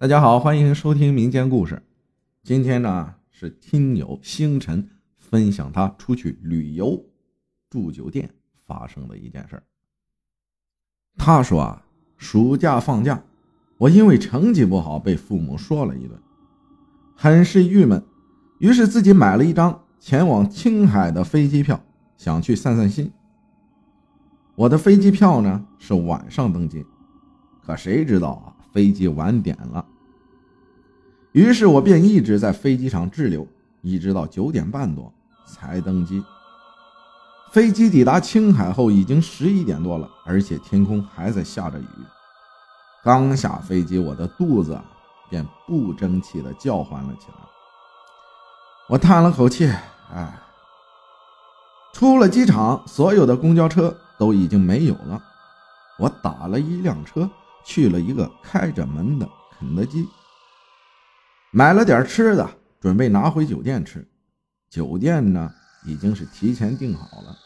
大家好，欢迎收听民间故事。今天呢是听友星辰分享他出去旅游住酒店发生的一件事他说啊，暑假放假，我因为成绩不好被父母说了一顿，很是郁闷，于是自己买了一张前往青海的飞机票，想去散散心。我的飞机票呢是晚上登机，可谁知道啊？飞机晚点了，于是我便一直在飞机场滞留，一直到九点半多才登机。飞机抵达青海后已经十一点多了，而且天空还在下着雨。刚下飞机，我的肚子便不争气的叫唤了起来。我叹了口气，唉，出了机场，所有的公交车都已经没有了。我打了一辆车。去了一个开着门的肯德基，买了点吃的，准备拿回酒店吃。酒店呢已经是提前订好了，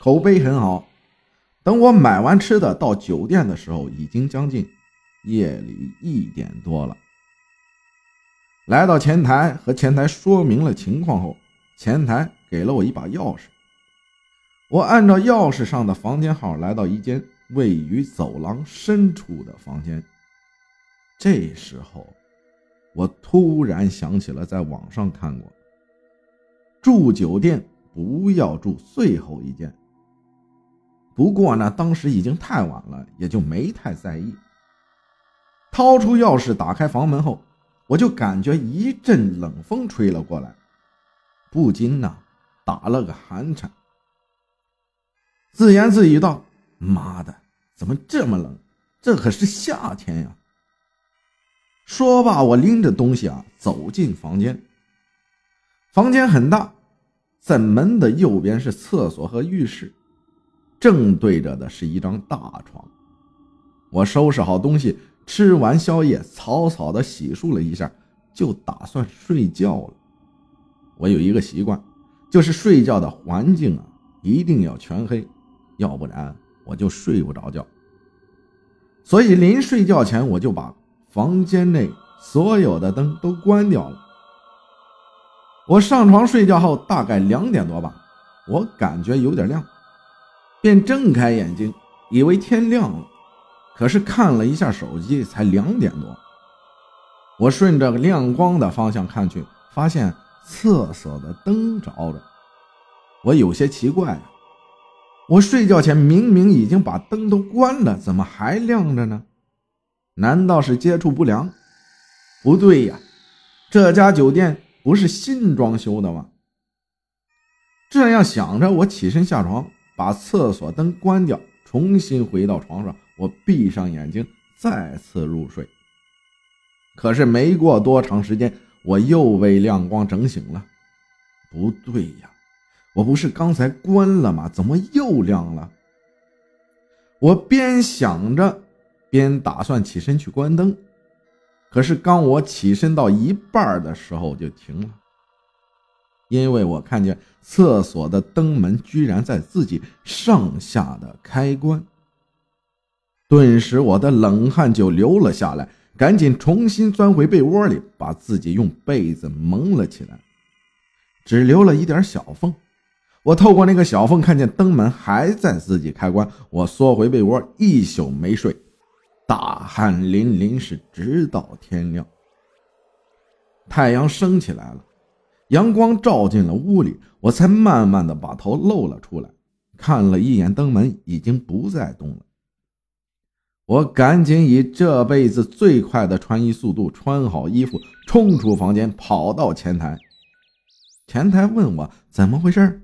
口碑很好。等我买完吃的到酒店的时候，已经将近夜里一点多了。来到前台和前台说明了情况后，前台给了我一把钥匙。我按照钥匙上的房间号来到一间。位于走廊深处的房间。这时候，我突然想起了在网上看过，住酒店不要住最后一间。不过呢，当时已经太晚了，也就没太在意。掏出钥匙打开房门后，我就感觉一阵冷风吹了过来，不禁呢打了个寒颤，自言自语道：“妈的！”怎么这么冷？这可是夏天呀！说罢，我拎着东西啊走进房间。房间很大，在门的右边是厕所和浴室，正对着的是一张大床。我收拾好东西，吃完宵夜，草草的洗漱了一下，就打算睡觉了。我有一个习惯，就是睡觉的环境啊一定要全黑，要不然。我就睡不着觉，所以临睡觉前我就把房间内所有的灯都关掉了。我上床睡觉后，大概两点多吧，我感觉有点亮，便睁开眼睛，以为天亮了。可是看了一下手机，才两点多。我顺着亮光的方向看去，发现厕所的灯着着，我有些奇怪。我睡觉前明明已经把灯都关了，怎么还亮着呢？难道是接触不良？不对呀，这家酒店不是新装修的吗？这样想着，我起身下床，把厕所灯关掉，重新回到床上。我闭上眼睛，再次入睡。可是没过多长时间，我又被亮光整醒了。不对呀！我不是刚才关了吗？怎么又亮了？我边想着，边打算起身去关灯。可是刚我起身到一半的时候就停了，因为我看见厕所的灯门居然在自己上下的开关。顿时我的冷汗就流了下来，赶紧重新钻回被窝里，把自己用被子蒙了起来，只留了一点小缝。我透过那个小缝看见灯门还在自己开关，我缩回被窝，一宿没睡，大汗淋淋，是直到天亮。太阳升起来了，阳光照进了屋里，我才慢慢的把头露了出来，看了一眼灯门，已经不再动了。我赶紧以这辈子最快的穿衣速度穿好衣服，冲出房间，跑到前台。前台问我怎么回事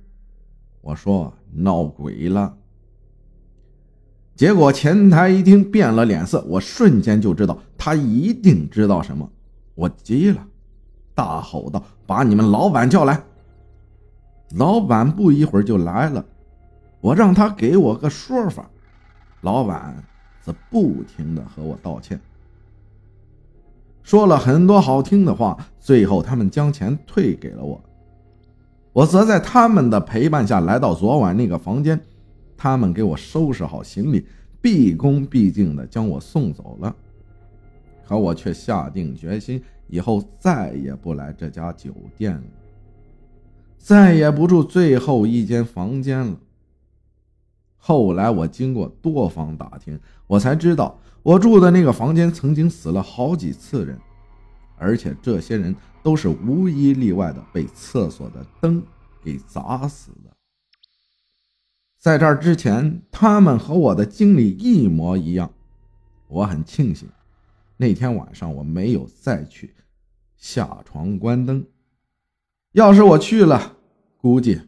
我说闹鬼了，结果前台一听变了脸色，我瞬间就知道他一定知道什么。我急了，大吼道：“把你们老板叫来！”老板不一会儿就来了，我让他给我个说法，老板则不停的和我道歉，说了很多好听的话，最后他们将钱退给了我。我则在他们的陪伴下来到昨晚那个房间，他们给我收拾好行李，毕恭毕敬地将我送走了。可我却下定决心，以后再也不来这家酒店了，再也不住最后一间房间了。后来我经过多方打听，我才知道我住的那个房间曾经死了好几次人，而且这些人都是无一例外的被厕所的灯给砸死的。在这之前，他们和我的经历一模一样。我很庆幸，那天晚上我没有再去下床关灯。要是我去了，估计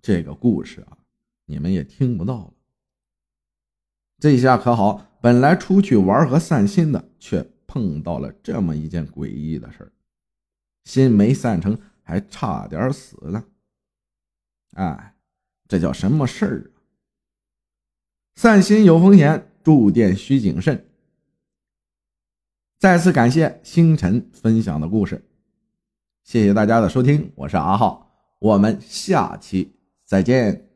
这个故事啊。你们也听不到了。这下可好，本来出去玩和散心的，却碰到了这么一件诡异的事儿，心没散成，还差点死了。哎，这叫什么事儿啊？散心有风险，住店需谨慎。再次感谢星辰分享的故事，谢谢大家的收听，我是阿浩，我们下期再见。